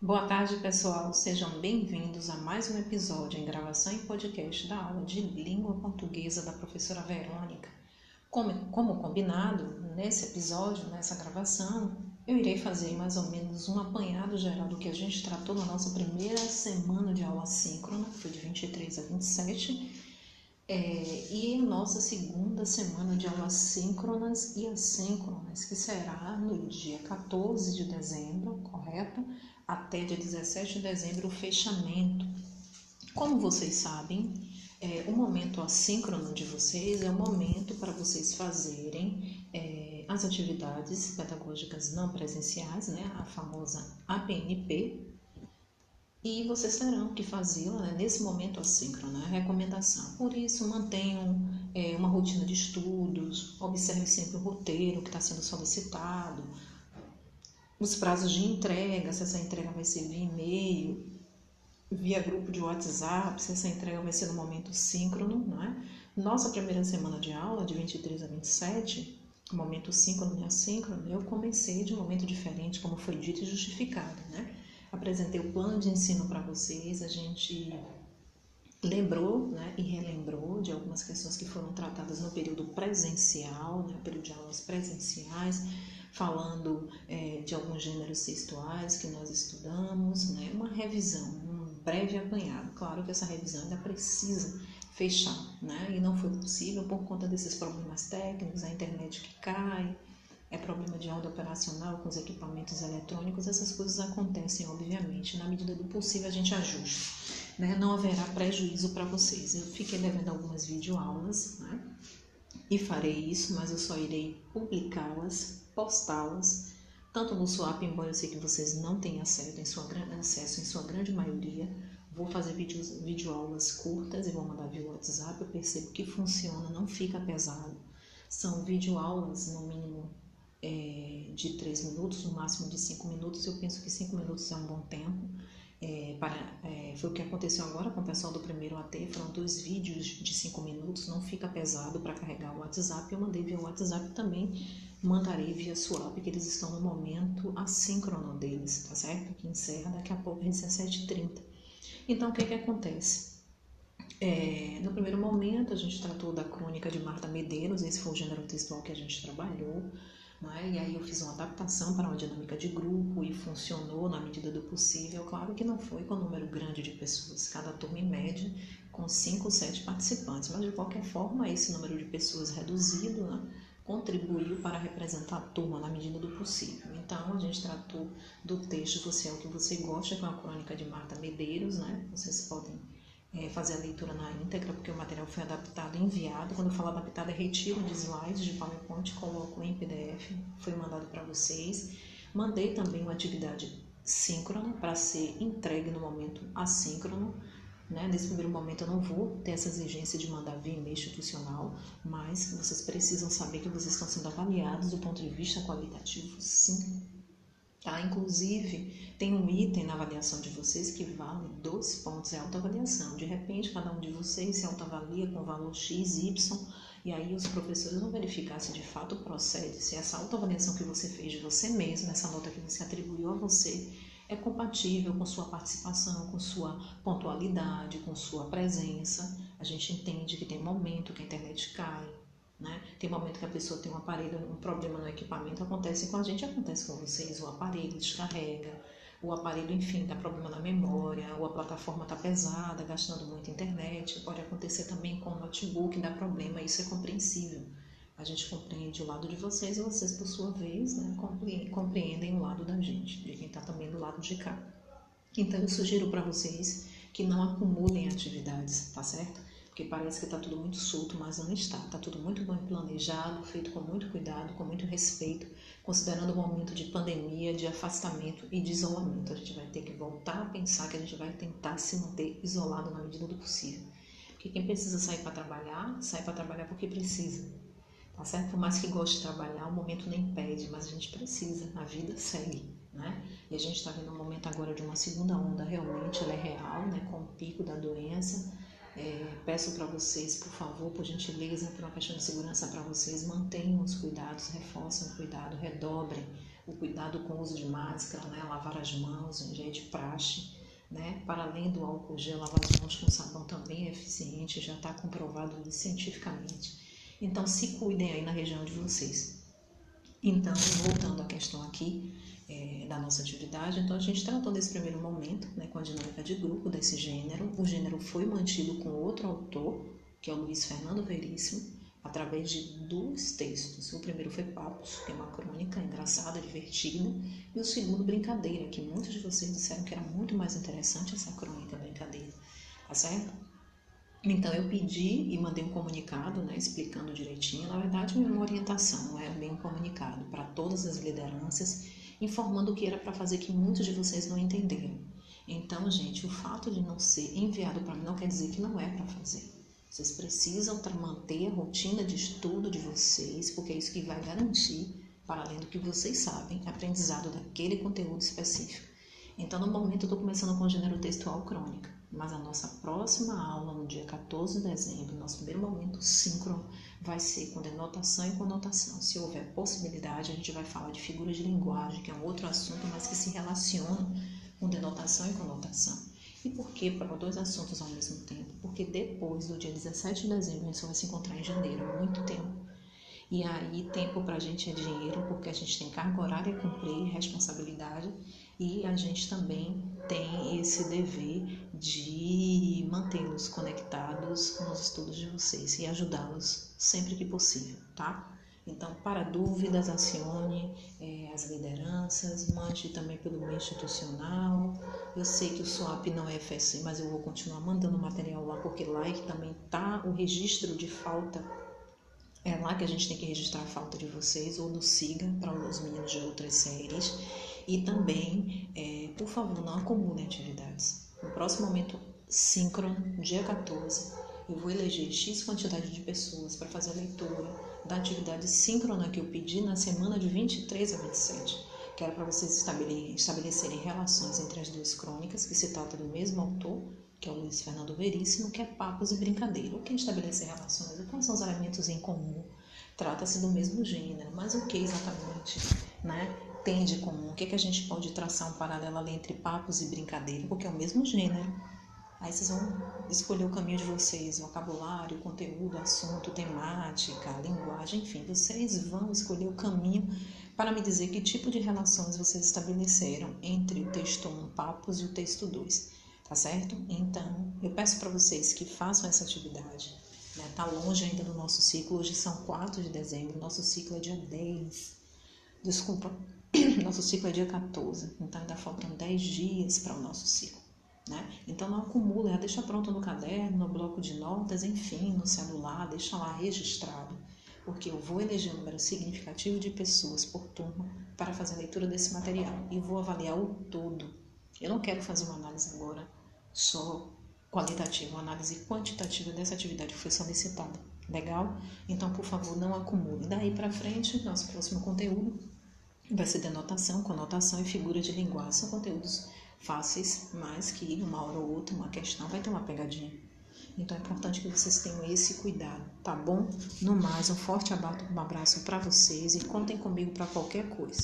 Boa tarde, pessoal. Sejam bem-vindos a mais um episódio em gravação e podcast da aula de língua portuguesa da professora Verônica. Como, como combinado, nesse episódio, nessa gravação, eu irei fazer mais ou menos um apanhado geral do que a gente tratou na nossa primeira semana de aula síncrona, que foi de 23 a 27, é, e a nossa segunda semana de aulas síncronas e assíncronas, que será no dia 14 de dezembro, correto? Até dia 17 de dezembro, o fechamento. Como vocês sabem, é, o momento assíncrono de vocês é o momento para vocês fazerem é, as atividades pedagógicas não presenciais, né, a famosa APNP, e vocês terão que fazê-la né, nesse momento assíncrono, né, recomendação. Por isso, mantenham é, uma rotina de estudos, observe sempre o roteiro que está sendo solicitado, os prazos de entrega, se essa entrega vai ser via e-mail, via grupo de WhatsApp, se essa entrega vai ser no momento síncrono, não é? Nossa primeira semana de aula, de 23 a 27, momento síncrono e assíncrono, eu comecei de um momento diferente, como foi dito e justificado, né? Apresentei o plano de ensino para vocês, a gente lembrou né, e relembrou de algumas questões que no período presencial, né, período de aulas presenciais, falando é, de alguns gêneros textuais que nós estudamos, né, uma revisão, um breve apanhado. Claro que essa revisão ainda precisa fechar, né, e não foi possível por conta desses problemas técnicos, a internet que cai, é problema de onda operacional com os equipamentos eletrônicos, essas coisas acontecem, obviamente. Na medida do possível, a gente ajusta. Né? Não haverá prejuízo para vocês. Eu fiquei devendo algumas videoaulas né? e farei isso, mas eu só irei publicá-las, postá-las, tanto no Swap, embora eu sei que vocês não têm acesso em sua, acesso em sua grande maioria. Vou fazer vídeos, videoaulas curtas e vou mandar via WhatsApp. Eu percebo que funciona, não fica pesado. São videoaulas, no mínimo é, de 3 minutos, no máximo de 5 minutos. Eu penso que 5 minutos é um bom tempo. É, para, é, foi o que aconteceu agora com o pessoal do primeiro AT, foram dois vídeos de 5 minutos, não fica pesado para carregar o WhatsApp. Eu mandei via WhatsApp também, mandarei via Swap, que eles estão no momento assíncrono deles, tá certo? Que encerra daqui a pouco às 17h30. Então, o que, que acontece? É, no primeiro momento, a gente tratou da crônica de Marta Medeiros, esse foi o gênero textual que a gente trabalhou. Né? E aí eu fiz uma adaptação para uma dinâmica de grupo e funcionou na medida do possível. Claro que não foi com um número grande de pessoas, cada turma em média com 5 ou 7 participantes, mas de qualquer forma esse número de pessoas reduzido né, contribuiu para representar a turma na medida do possível. Então a gente tratou do texto Você é o que você gosta, com a crônica de Marta Medeiros, né? Vocês podem é, fazer a leitura na íntegra, porque o material foi adaptado e enviado. Quando eu falo adaptado, é retiro de slides de PowerPoint, coloco em PDF, foi mandado para vocês. Mandei também uma atividade síncrona para ser entregue no momento assíncrono. Né? Nesse primeiro momento eu não vou ter essa exigência de mandar via e-mail institucional, mas vocês precisam saber que vocês estão sendo avaliados do ponto de vista qualitativo, sim. Tá? Inclusive, tem um item na avaliação de vocês que vale 12 pontos, é autoavaliação. De repente, cada um de vocês se autoavalia com valor X, Y, e aí os professores vão verificar se de fato procede, se essa autoavaliação que você fez de você mesmo, essa nota que você atribuiu a você, é compatível com sua participação, com sua pontualidade, com sua presença. A gente entende que tem momento que a internet cai, né? Tem momento que a pessoa tem um aparelho, um problema no equipamento, acontece com a gente, acontece com vocês, o aparelho descarrega, o aparelho, enfim, dá problema na memória, ou a plataforma está pesada, gastando muita internet, pode acontecer também com o notebook, dá problema, isso é compreensível. A gente compreende o lado de vocês e vocês, por sua vez, né, compreendem o lado da gente, de quem está também do lado de cá. Então, eu sugiro para vocês que não acumulem atividades, tá certo? Porque parece que está tudo muito solto, mas não está. Está tudo muito bem planejado, feito com muito cuidado, com muito respeito, considerando o momento de pandemia, de afastamento e de isolamento. A gente vai ter que voltar a pensar que a gente vai tentar se manter isolado na medida do possível. Porque quem precisa sair para trabalhar, sai para trabalhar porque precisa. Tá certo? Por mais que goste de trabalhar, o momento nem pede, mas a gente precisa, a vida segue. Né? E a gente está vendo um momento agora de uma segunda onda, realmente ela é real, né? com o pico da doença é, peço para vocês, por favor, por gentileza, por uma questão de segurança para vocês, mantenham os cuidados, reforcem o cuidado, redobrem o cuidado com o uso de máscara, né? lavar as mãos, já é de praxe. Né? Para além do álcool gel, lavar as mãos com sabão também é eficiente, já está comprovado cientificamente. Então, se cuidem aí na região de vocês. Então, voltando à questão aqui é, da nossa atividade, então a gente tratou desse primeiro momento né, com a dinâmica de grupo desse gênero. O gênero foi mantido com outro autor, que é o Luiz Fernando Veríssimo, através de dois textos. O primeiro foi Papos, que é uma crônica engraçada, divertida, e o segundo, Brincadeira, que muitos de vocês disseram que era muito mais interessante essa crônica Brincadeira, tá certo? Então eu pedi e mandei um comunicado, né, explicando direitinho. Na verdade, uma orientação, é bem um comunicado para todas as lideranças, informando o que era para fazer que muitos de vocês não entenderam. Então, gente, o fato de não ser enviado para mim não quer dizer que não é para fazer. Vocês precisam manter a rotina de estudo de vocês, porque é isso que vai garantir, para além do que vocês sabem, aprendizado daquele conteúdo específico. Então, no momento, eu estou começando com o gênero textual crônica, mas a nossa próxima aula, no dia 14 de dezembro, nosso primeiro momento síncrono, vai ser com denotação e conotação. Se houver possibilidade, a gente vai falar de figuras de linguagem, que é um outro assunto, mas que se relaciona com denotação e conotação. E por que para dois assuntos ao mesmo tempo? Porque depois do dia 17 de dezembro, a gente só vai se encontrar em janeiro, muito tempo. E aí, tempo para a gente é dinheiro, porque a gente tem carga horária a cumprir, responsabilidade, e a gente também tem esse dever de mantê-los conectados nos estudos de vocês e ajudá-los sempre que possível, tá? Então, para dúvidas, acione é, as lideranças, mande também pelo meio institucional. Eu sei que o SWAP não é FSC, mas eu vou continuar mandando material lá, porque lá é também tá o registro de falta. É lá que a gente tem que registrar a falta de vocês, ou no SIGA, para os meninos de outras séries. E também, é, por favor, não acumulem atividades. No próximo momento síncrono, dia 14, eu vou eleger X quantidade de pessoas para fazer a leitura da atividade síncrona que eu pedi na semana de 23 a 27, que era para vocês estabelecerem relações entre as duas crônicas, que se trata do mesmo autor, que é o Luiz Fernando Veríssimo, que é Papos e Brincadeira. O que estabelecer relações? Quais são os elementos em comum? Trata-se do mesmo gênero, mas o que exatamente né, tem de comum? O que, é que a gente pode traçar um paralelo ali entre Papos e Brincadeira? Porque é o mesmo gênero Aí vocês vão escolher o caminho de vocês, vocabulário, conteúdo, assunto, temática, linguagem, enfim, vocês vão escolher o caminho para me dizer que tipo de relações vocês estabeleceram entre o texto 1, papos, e o texto 2, tá certo? Então, eu peço para vocês que façam essa atividade. Né? Tá longe ainda do nosso ciclo, hoje são 4 de dezembro, nosso ciclo é dia 10. Desculpa, nosso ciclo é dia 14, então ainda faltam 10 dias para o nosso ciclo. Né? Então não acumula, deixa pronto no caderno, no bloco de notas, enfim, no celular, deixa lá registrado, porque eu vou eleger um número significativo de pessoas por turma para fazer a leitura desse material e vou avaliar o todo. Eu não quero fazer uma análise agora só qualitativa, uma análise quantitativa dessa atividade que foi solicitada. Legal? Então, por favor, não acumule. Daí para frente, nosso próximo conteúdo vai ser denotação, conotação e figura de linguagem. São conteúdos fáceis, mas que uma hora ou outra uma questão vai ter uma pegadinha. Então é importante que vocês tenham esse cuidado, tá bom? No mais, um forte abraço para vocês e contem comigo para qualquer coisa.